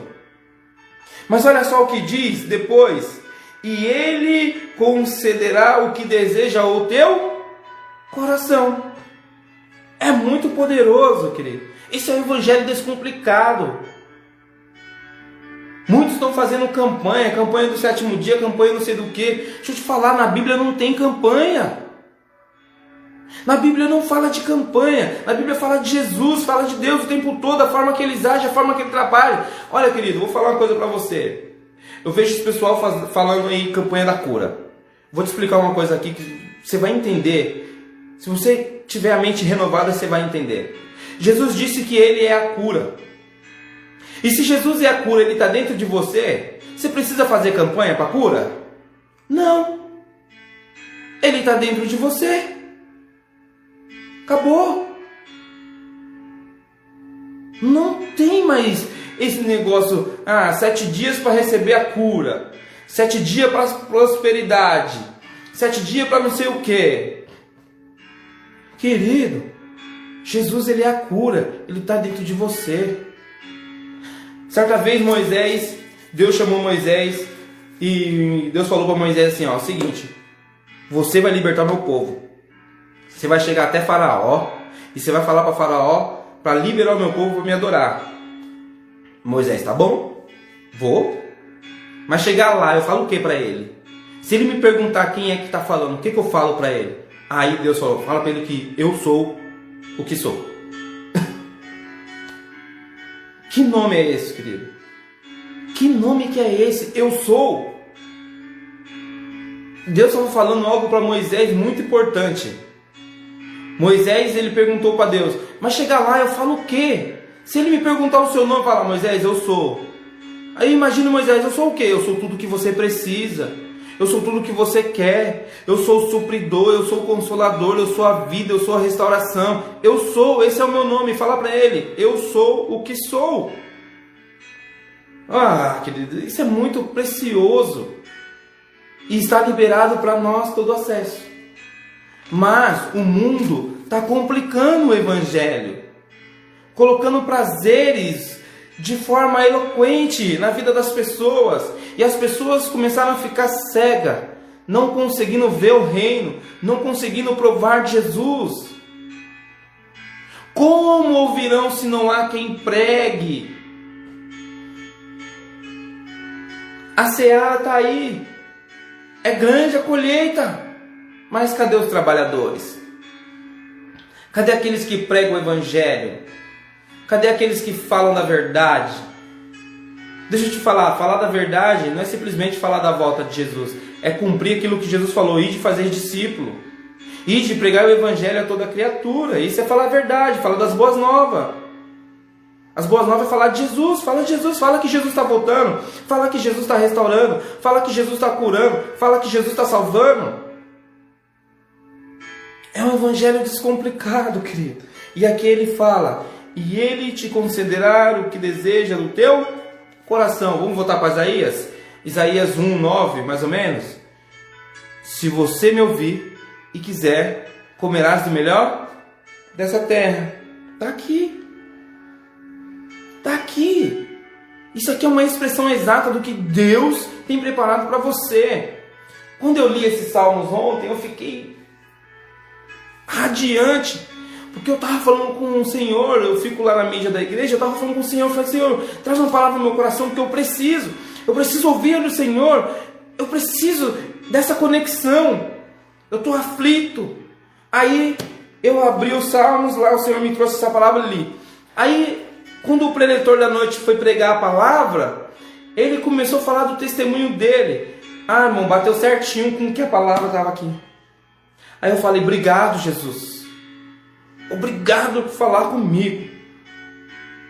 Mas olha só o que diz depois: e Ele concederá o que deseja ao teu coração. É muito poderoso, querido. Esse é o evangelho descomplicado. Muitos estão fazendo campanha, campanha do sétimo dia, campanha não sei do que. Deixa eu te falar, na Bíblia não tem campanha. Na Bíblia não fala de campanha, na Bíblia fala de Jesus, fala de Deus o tempo todo, a forma que ele age, a forma que ele trabalha. Olha, querido, vou falar uma coisa para você. Eu vejo esse pessoal faz, falando aí campanha da cura. Vou te explicar uma coisa aqui que você vai entender. Se você tiver a mente renovada, você vai entender. Jesus disse que ele é a cura. E se Jesus é a cura, ele está dentro de você, você precisa fazer campanha para cura? Não. Ele está dentro de você. Acabou. Não tem mais esse negócio, ah, sete dias para receber a cura, sete dias para prosperidade, sete dias para não sei o que. Querido, Jesus ele é a cura, ele está dentro de você. Certa vez Moisés, Deus chamou Moisés e Deus falou para Moisés assim, ó, o seguinte, você vai libertar meu povo. Você vai chegar até Faraó e você vai falar para Faraó para liberar o meu povo para me adorar. Moisés, tá bom? Vou. Mas chegar lá, eu falo o que para ele? Se ele me perguntar quem é que está falando, o que, que eu falo para ele? Aí Deus falou, fala para ele que eu sou o que sou. Que nome é esse, querido? Que nome que é esse? Eu sou. Deus estava falando algo para Moisés muito importante. Moisés ele perguntou para Deus: Mas chegar lá eu falo o quê? Se ele me perguntar o seu nome, fala Moisés, eu sou. Aí imagina Moisés, eu sou o quê? Eu sou tudo que você precisa. Eu sou tudo que você quer. Eu sou o supridor, eu sou o consolador, eu sou a vida, eu sou a restauração. Eu sou, esse é o meu nome. Fala para ele, eu sou o que sou. Ah, querido, isso é muito precioso. E está liberado para nós todo acesso. Mas o mundo está complicando o evangelho, colocando prazeres de forma eloquente na vida das pessoas, e as pessoas começaram a ficar cegas, não conseguindo ver o reino, não conseguindo provar Jesus. Como ouvirão se não há quem pregue? A seara está aí, é grande a colheita, mas cadê os trabalhadores? Cadê aqueles que pregam o Evangelho? Cadê aqueles que falam da verdade? Deixa eu te falar, falar da verdade não é simplesmente falar da volta de Jesus, é cumprir aquilo que Jesus falou, ir de fazer discípulo, ir de pregar o Evangelho a toda criatura. Isso é falar a verdade, falar das boas novas. As boas novas é falar de Jesus, fala de Jesus, fala que Jesus está voltando, fala que Jesus está restaurando, fala que Jesus está curando, fala que Jesus está salvando. É um evangelho descomplicado, querido. E aqui ele fala: E ele te concederá o que deseja do teu coração. Vamos voltar para Isaías? Isaías 1, 9, mais ou menos. Se você me ouvir e quiser, comerás do melhor dessa terra. Está aqui. Está aqui. Isso aqui é uma expressão exata do que Deus tem preparado para você. Quando eu li esses salmos ontem, eu fiquei radiante, porque eu estava falando com o Senhor. Eu fico lá na mídia da igreja, eu estava falando com o Senhor. Eu falei, Senhor, traz uma palavra no meu coração que eu preciso. Eu preciso ouvir do Senhor. Eu preciso dessa conexão. Eu estou aflito. Aí eu abri os salmos lá, o Senhor me trouxe essa palavra ali. Aí quando o preletor da noite foi pregar a palavra, ele começou a falar do testemunho dele. Ah, irmão, bateu certinho com que a palavra estava aqui. Aí eu falei: Obrigado, Jesus. Obrigado por falar comigo.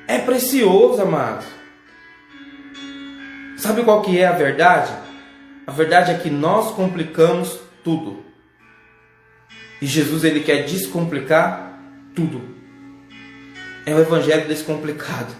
É precioso, amado. Sabe qual que é a verdade? A verdade é que nós complicamos tudo. E Jesus ele quer descomplicar tudo é o evangelho descomplicado.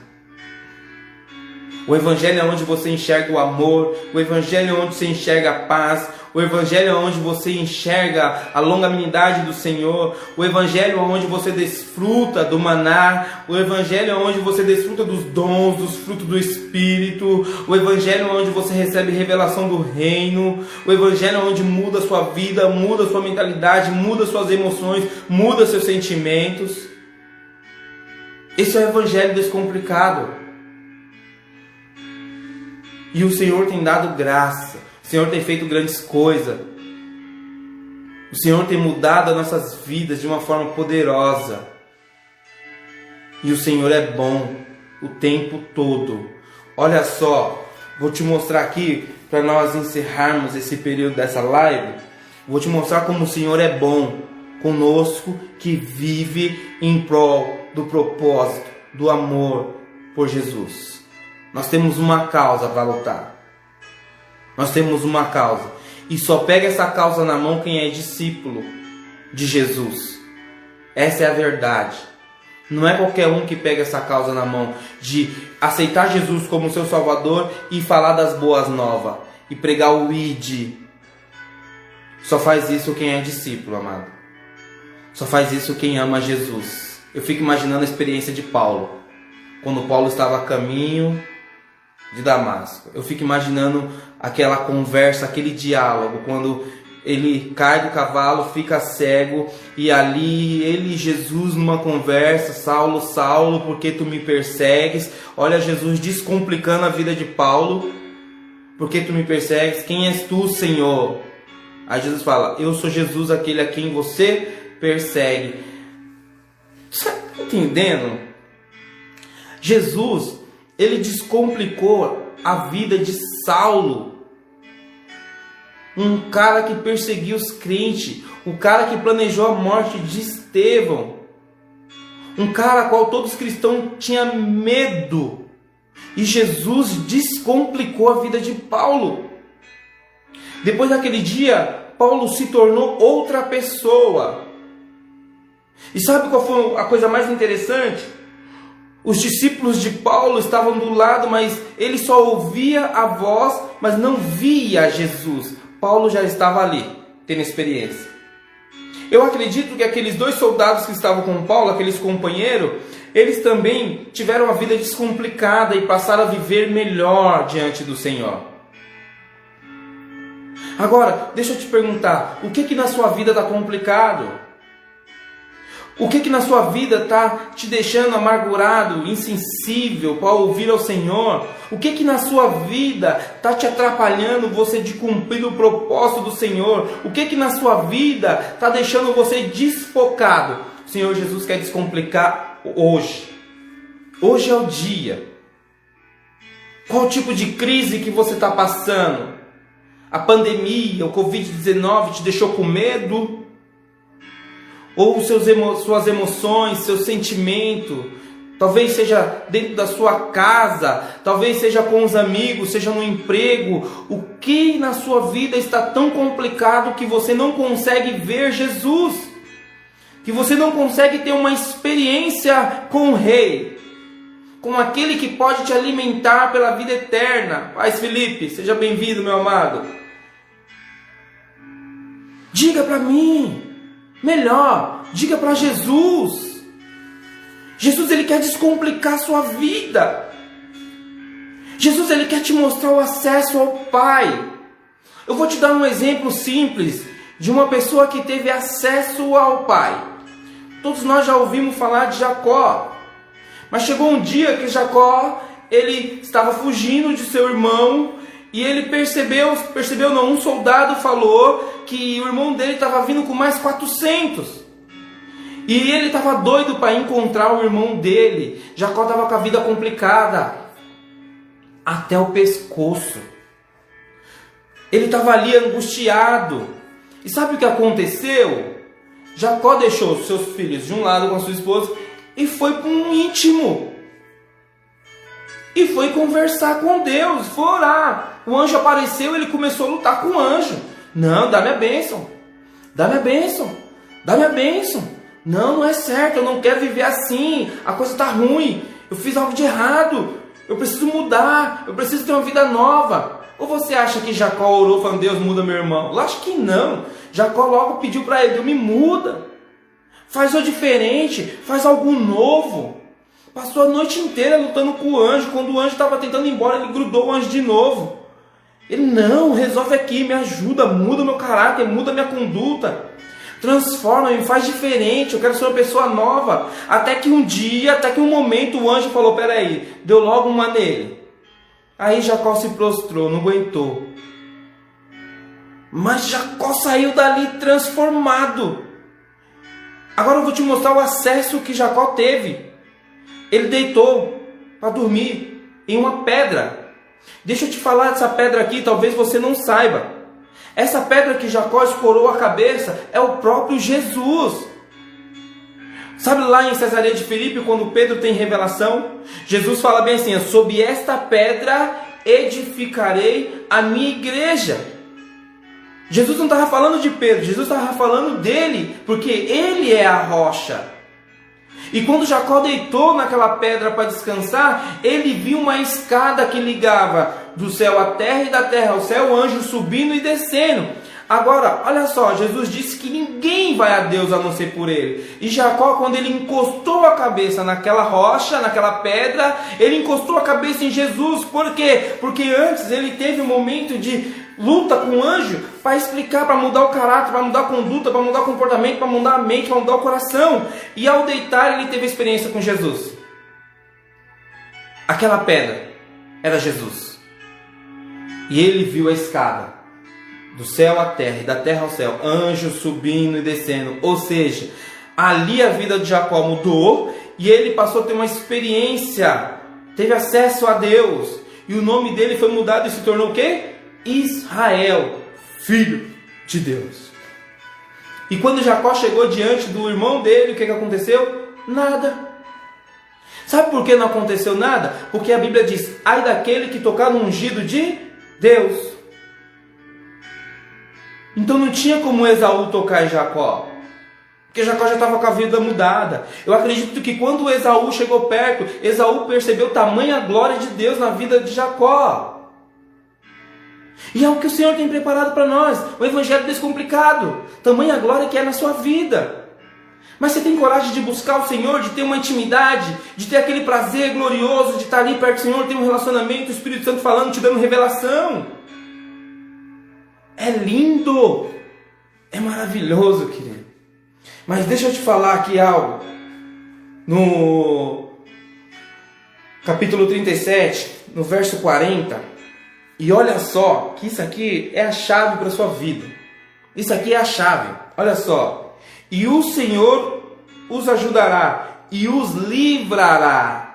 O evangelho é onde você enxerga o amor, o evangelho é onde você enxerga a paz, o evangelho é onde você enxerga a longanimidade do Senhor, o evangelho é onde você desfruta do maná, o evangelho é onde você desfruta dos dons, dos frutos do espírito, o evangelho onde você recebe revelação do reino, o evangelho onde muda a sua vida, muda a sua mentalidade, muda suas emoções, muda seus sentimentos. Esse é o evangelho descomplicado. E o Senhor tem dado graça. O Senhor tem feito grandes coisas. O Senhor tem mudado as nossas vidas de uma forma poderosa. E o Senhor é bom o tempo todo. Olha só, vou te mostrar aqui para nós encerrarmos esse período dessa live. Vou te mostrar como o Senhor é bom conosco que vive em prol do propósito, do amor por Jesus. Nós temos uma causa para lutar. Nós temos uma causa. E só pega essa causa na mão quem é discípulo de Jesus. Essa é a verdade. Não é qualquer um que pega essa causa na mão de aceitar Jesus como seu Salvador e falar das boas novas e pregar o id. Só faz isso quem é discípulo, amado. Só faz isso quem ama Jesus. Eu fico imaginando a experiência de Paulo, quando Paulo estava a caminho de Damasco. Eu fico imaginando aquela conversa, aquele diálogo, quando ele cai do cavalo, fica cego e ali ele e Jesus numa conversa, Saulo, Saulo, por que tu me persegues? Olha Jesus descomplicando a vida de Paulo. Por que tu me persegues? Quem és tu, Senhor? Aí Jesus fala: Eu sou Jesus, aquele a quem você persegue. Você está entendendo? Jesus, ele descomplicou a vida de Saulo um cara que perseguiu os crentes, o cara que planejou a morte de Estevão, um cara a qual todos os cristãos tinham medo. E Jesus descomplicou a vida de Paulo. Depois daquele dia, Paulo se tornou outra pessoa. E sabe qual foi a coisa mais interessante? Os discípulos de Paulo estavam do lado, mas ele só ouvia a voz, mas não via Jesus. Paulo já estava ali, tendo experiência. Eu acredito que aqueles dois soldados que estavam com Paulo, aqueles companheiros, eles também tiveram a vida descomplicada e passaram a viver melhor diante do Senhor. Agora, deixa eu te perguntar, o que que na sua vida está complicado? O que que na sua vida está te deixando amargurado, insensível para ouvir ao Senhor? O que que na sua vida está te atrapalhando você de cumprir o propósito do Senhor? O que que na sua vida está deixando você desfocado? O Senhor Jesus quer descomplicar hoje. Hoje é o dia. Qual tipo de crise que você está passando? A pandemia, o Covid-19 te deixou com medo? Ou seus emo suas emoções, seu sentimento, talvez seja dentro da sua casa, talvez seja com os amigos, seja no emprego, o que na sua vida está tão complicado que você não consegue ver Jesus, que você não consegue ter uma experiência com o Rei, com aquele que pode te alimentar pela vida eterna. Paz Felipe, seja bem-vindo, meu amado. Diga para mim, Melhor, diga para Jesus. Jesus ele quer descomplicar sua vida. Jesus ele quer te mostrar o acesso ao Pai. Eu vou te dar um exemplo simples de uma pessoa que teve acesso ao Pai. Todos nós já ouvimos falar de Jacó. Mas chegou um dia que Jacó ele estava fugindo de seu irmão e ele percebeu, percebeu não, um soldado falou que o irmão dele estava vindo com mais 400. E ele estava doido para encontrar o irmão dele. Jacó estava com a vida complicada até o pescoço. Ele estava ali angustiado. E sabe o que aconteceu? Jacó deixou seus filhos de um lado com a sua esposa e foi para um íntimo e foi conversar com Deus, foi orar. O anjo apareceu, ele começou a lutar com o anjo. Não, dá minha bênção. Dá minha bênção. Dá minha bênção. Não, não é certo, eu não quero viver assim. A coisa está ruim. Eu fiz algo de errado. Eu preciso mudar. Eu preciso ter uma vida nova. Ou você acha que Jacó orou falando, Deus muda meu irmão? Eu acho que não. Jacó logo pediu para ele, Deus me muda. Faz o diferente, faz algo novo. Passou a noite inteira lutando com o anjo. Quando o anjo estava tentando ir embora, ele grudou o anjo de novo. Ele, não, resolve aqui, me ajuda, muda meu caráter, muda minha conduta. Transforma, me faz diferente, eu quero ser uma pessoa nova. Até que um dia, até que um momento, o anjo falou: Peraí, deu logo uma nele. Aí Jacó se prostrou, não aguentou. Mas Jacó saiu dali transformado. Agora eu vou te mostrar o acesso que Jacó teve. Ele deitou para dormir em uma pedra. Deixa eu te falar dessa pedra aqui, talvez você não saiba. Essa pedra que Jacó escorou a cabeça é o próprio Jesus. Sabe lá em Cesareia de Filipe, quando Pedro tem revelação? Jesus fala bem assim: Sob esta pedra edificarei a minha igreja. Jesus não estava falando de Pedro, Jesus estava falando dele, porque ele é a rocha. E quando Jacó deitou naquela pedra para descansar, ele viu uma escada que ligava do céu à terra e da terra ao céu, o anjo subindo e descendo. Agora, olha só, Jesus disse que ninguém vai a Deus a não ser por ele. E Jacó, quando ele encostou a cabeça naquela rocha, naquela pedra, ele encostou a cabeça em Jesus. Por quê? Porque antes ele teve um momento de luta com o anjo para explicar, para mudar o caráter, para mudar a conduta, para mudar o comportamento, para mudar a mente, para mudar o coração. E ao deitar, ele teve experiência com Jesus. Aquela pedra era Jesus. E ele viu a escada do céu à terra e da terra ao céu, anjos subindo e descendo. Ou seja, ali a vida de Jacó mudou e ele passou a ter uma experiência, teve acesso a Deus. E o nome dele foi mudado e se tornou o quê? Israel, filho de Deus. E quando Jacó chegou diante do irmão dele, o que, que aconteceu? Nada. Sabe por que não aconteceu nada? Porque a Bíblia diz: ai daquele que tocar no ungido de Deus. Então não tinha como Esaú tocar em Jacó. Porque Jacó já estava com a vida mudada. Eu acredito que quando Esaú chegou perto, Esaú percebeu tamanha glória de Deus na vida de Jacó. E é o que o Senhor tem preparado para nós, o Evangelho descomplicado. Tamanha glória que é na sua vida. Mas você tem coragem de buscar o Senhor, de ter uma intimidade, de ter aquele prazer glorioso de estar ali perto do Senhor, ter um relacionamento, o Espírito Santo falando, te dando revelação. É lindo, é maravilhoso, querido. Mas deixa eu te falar aqui algo. No capítulo 37, no verso 40, e olha só que isso aqui é a chave para a sua vida. Isso aqui é a chave. Olha só. E o Senhor os ajudará e os livrará.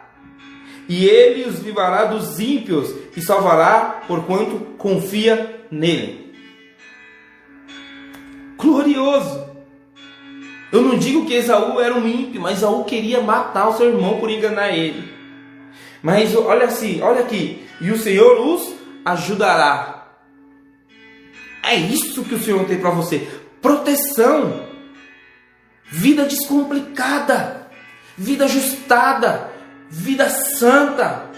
E ele os livrará dos ímpios e salvará porquanto confia nele. Glorioso. Eu não digo que Esaú era um ímpio, mas Esaú queria matar o seu irmão por enganar ele. Mas olha assim, olha aqui. E o Senhor os ajudará. É isso que o Senhor tem para você: proteção, vida descomplicada, vida ajustada, vida santa.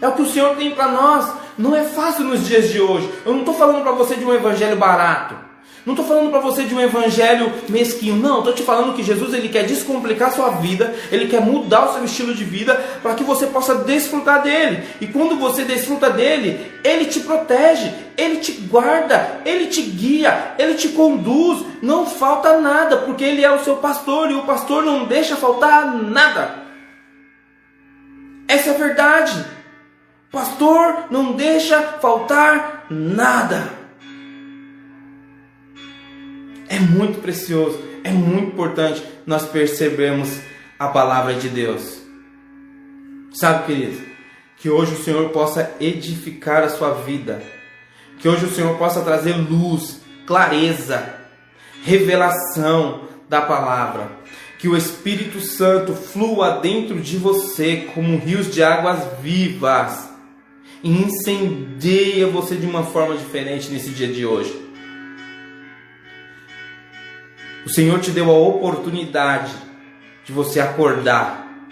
É o que o Senhor tem para nós. Não é fácil nos dias de hoje. Eu não estou falando para você de um evangelho barato. Não estou falando para você de um evangelho mesquinho, não. Estou te falando que Jesus ele quer descomplicar a sua vida, ele quer mudar o seu estilo de vida para que você possa desfrutar dele. E quando você desfruta dele, ele te protege, ele te guarda, ele te guia, ele te conduz. Não falta nada, porque ele é o seu pastor e o pastor não deixa faltar nada. Essa é a verdade. Pastor não deixa faltar nada é muito precioso, é muito importante nós percebermos a palavra de Deus. Sabe, querido, que hoje o Senhor possa edificar a sua vida, que hoje o Senhor possa trazer luz, clareza, revelação da palavra, que o Espírito Santo flua dentro de você como rios de águas vivas e incendeia você de uma forma diferente nesse dia de hoje. O Senhor te deu a oportunidade de você acordar,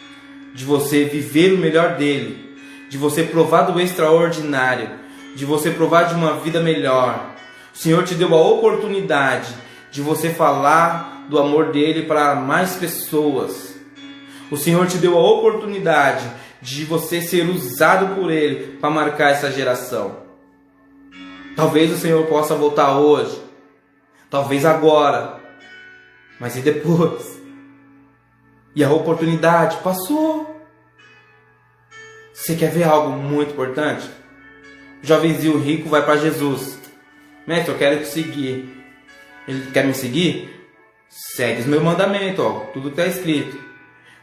de você viver o melhor dele, de você provar do extraordinário, de você provar de uma vida melhor. O Senhor te deu a oportunidade de você falar do amor dele para mais pessoas. O Senhor te deu a oportunidade de você ser usado por ele para marcar essa geração. Talvez o Senhor possa voltar hoje, talvez agora, mas e depois? E a oportunidade passou. Você quer ver algo muito importante? O jovenzinho rico vai para Jesus. Mestre, eu quero te seguir. Ele quer me seguir? Segue os meus mandamentos, ó, tudo está escrito.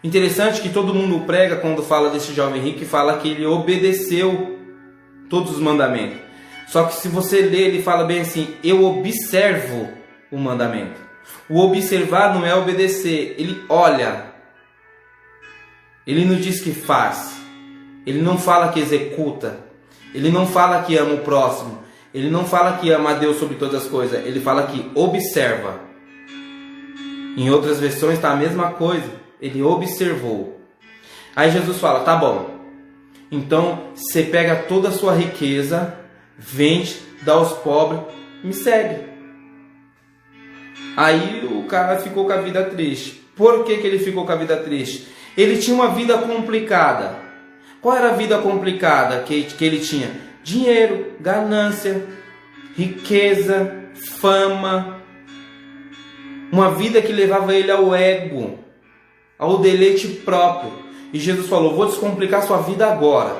Interessante que todo mundo prega quando fala desse jovem rico e fala que ele obedeceu todos os mandamentos. Só que se você ler, ele fala bem assim: eu observo o mandamento. O observar não é obedecer, ele olha. Ele não diz que faz. Ele não fala que executa. Ele não fala que ama o próximo. Ele não fala que ama a Deus sobre todas as coisas. Ele fala que observa. Em outras versões está a mesma coisa. ele observou. Aí Jesus fala: tá bom, então você pega toda a sua riqueza, vende, dá aos pobres, me segue. Aí o cara ficou com a vida triste. Por que, que ele ficou com a vida triste? Ele tinha uma vida complicada. Qual era a vida complicada que, que ele tinha? Dinheiro, ganância, riqueza, fama. Uma vida que levava ele ao ego, ao deleite próprio. E Jesus falou: Vou descomplicar sua vida agora.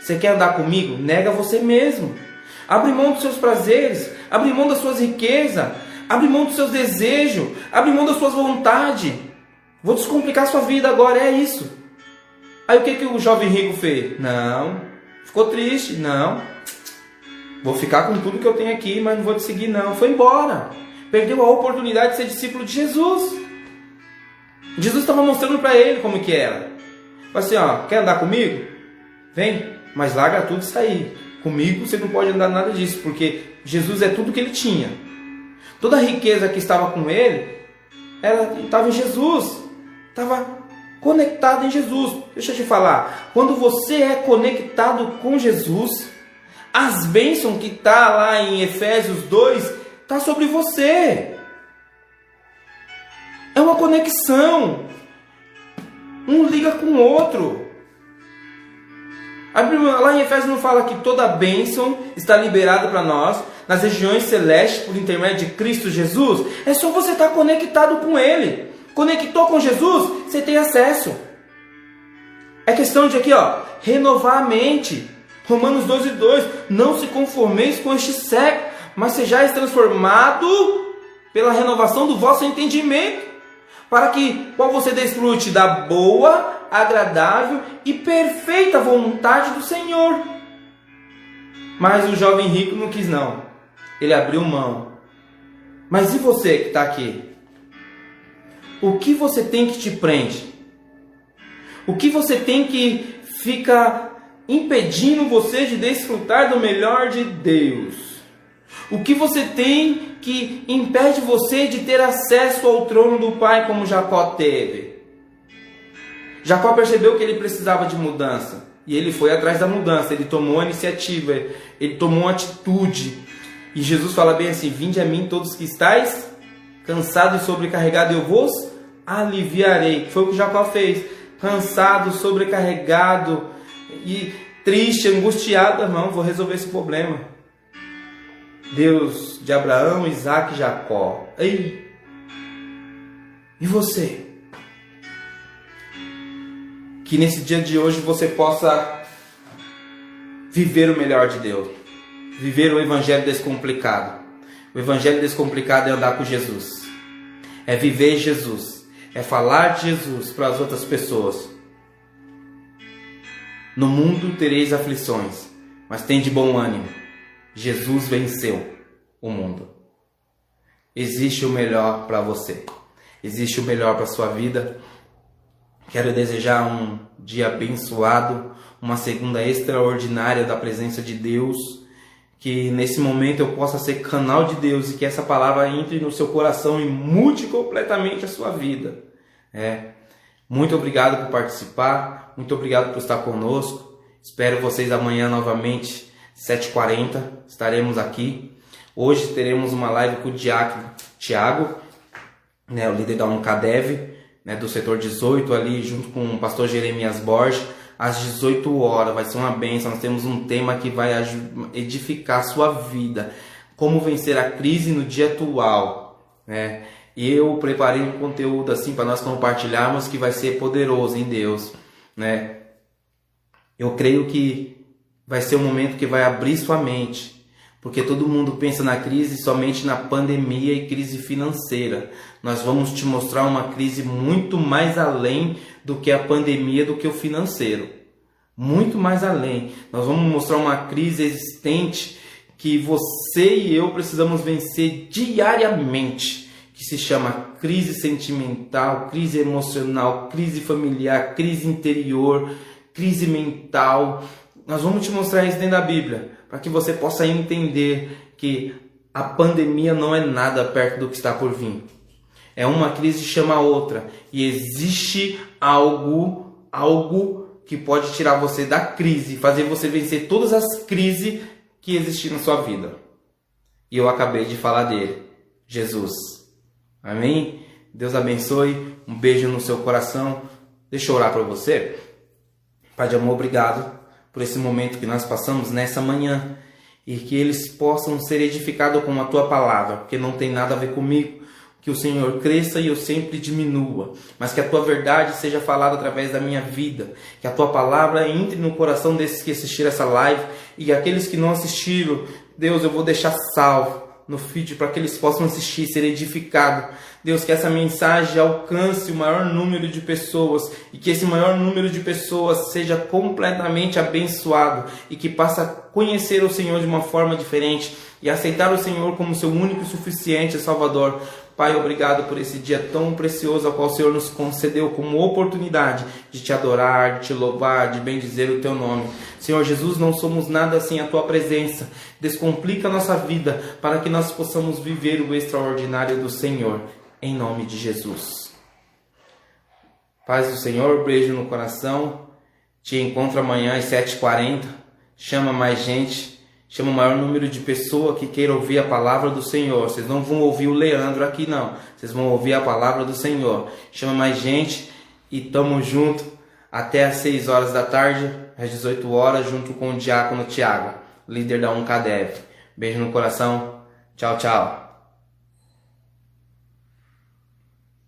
Você quer andar comigo? Nega você mesmo. Abre mão dos seus prazeres, abre mão das suas riquezas, abre mão dos seus desejos, abre mão das suas vontades. Vou descomplicar sua vida agora, é isso. Aí o que, que o jovem rico fez? Não. Ficou triste? Não. Vou ficar com tudo que eu tenho aqui, mas não vou te seguir, não. Foi embora. Perdeu a oportunidade de ser discípulo de Jesus. Jesus estava mostrando para ele como que era. Assim, ó, quer andar comigo? Vem, mas larga tudo e sair. Comigo você não pode andar nada disso, porque Jesus é tudo que ele tinha. Toda a riqueza que estava com ele ela estava em Jesus, estava conectado em Jesus. Deixa eu te falar, quando você é conectado com Jesus, as bênçãos que está lá em Efésios 2 está sobre você. É uma conexão. Um liga com o outro. Lá em Efésios não fala que toda bênção está liberada para nós nas regiões celestes por intermédio de Cristo Jesus? É só você estar conectado com Ele. Conectou com Jesus, você tem acesso. É questão de aqui, ó, renovar a mente. Romanos 12, 2. Não se conformeis com este século, mas sejais transformado pela renovação do vosso entendimento, para que qual você desfrute da boa, agradável e perfeita vontade do Senhor. Mas o jovem rico não quis não. Ele abriu mão. Mas e você que está aqui? O que você tem que te prende? O que você tem que fica impedindo você de desfrutar do melhor de Deus? O que você tem que impede você de ter acesso ao trono do Pai como Jacó teve? Jacó percebeu que ele precisava de mudança e ele foi atrás da mudança, ele tomou a iniciativa, ele tomou a atitude. E Jesus fala bem assim: Vinde a mim todos que estáis cansados e sobrecarregados, eu vos aliviarei. Foi o que Jacó fez. Cansado, sobrecarregado e triste, angustiado, irmão, vou resolver esse problema. Deus de Abraão, Isaac e Jacó. Ei! E você? que nesse dia de hoje você possa viver o melhor de Deus, viver o Evangelho descomplicado. O Evangelho descomplicado é andar com Jesus, é viver Jesus, é falar de Jesus para as outras pessoas. No mundo tereis aflições, mas tem de bom ânimo. Jesus venceu o mundo. Existe o melhor para você. Existe o melhor para sua vida. Quero desejar um dia abençoado, uma segunda extraordinária da presença de Deus. Que nesse momento eu possa ser canal de Deus e que essa palavra entre no seu coração e mude completamente a sua vida. É. Muito obrigado por participar, muito obrigado por estar conosco. Espero vocês amanhã novamente, 7h40, estaremos aqui. Hoje teremos uma live com o Diácono Tiago, né, o líder da Uncadev né, do setor 18 ali, junto com o pastor Jeremias Borges, às 18 horas. Vai ser uma benção. Nós temos um tema que vai edificar a sua vida. Como vencer a crise no dia atual. Né? E eu preparei um conteúdo assim para nós compartilharmos que vai ser poderoso em Deus. Né? Eu creio que vai ser um momento que vai abrir sua mente porque todo mundo pensa na crise somente na pandemia e crise financeira. Nós vamos te mostrar uma crise muito mais além do que a pandemia, do que o financeiro. Muito mais além. Nós vamos mostrar uma crise existente que você e eu precisamos vencer diariamente, que se chama crise sentimental, crise emocional, crise familiar, crise interior, crise mental. Nós vamos te mostrar isso dentro da Bíblia para que você possa entender que a pandemia não é nada perto do que está por vir. É uma crise chama a outra. E existe algo, algo que pode tirar você da crise, fazer você vencer todas as crises que existem na sua vida. E eu acabei de falar dele, Jesus. Amém? Deus abençoe. Um beijo no seu coração. Deixa eu orar para você. Pai de amor, obrigado por esse momento que nós passamos nessa manhã e que eles possam ser edificados com a tua palavra, porque não tem nada a ver comigo. Que o Senhor cresça e eu sempre diminua, mas que a tua verdade seja falada através da minha vida, que a tua palavra entre no coração desses que assistiram essa live e aqueles que não assistiram, Deus, eu vou deixar salvo no feed para que eles possam assistir, ser edificados. Deus, que essa mensagem alcance o maior número de pessoas e que esse maior número de pessoas seja completamente abençoado e que passe a conhecer o Senhor de uma forma diferente e aceitar o Senhor como seu único e suficiente Salvador. Pai, obrigado por esse dia tão precioso ao qual o Senhor nos concedeu como oportunidade de te adorar, de te louvar, de bendizer o teu nome. Senhor Jesus, não somos nada sem a tua presença. Descomplica a nossa vida para que nós possamos viver o extraordinário do Senhor. Em nome de Jesus. Paz do Senhor, beijo no coração. Te encontro amanhã às 7h40. Chama mais gente chama o maior número de pessoas que queiram ouvir a palavra do Senhor. Vocês não vão ouvir o Leandro aqui, não. Vocês vão ouvir a palavra do Senhor. Chama mais gente e tamo junto até às 6 horas da tarde, às 18 horas, junto com o Diácono Tiago, líder da Uncadev. Beijo no coração. Tchau, tchau.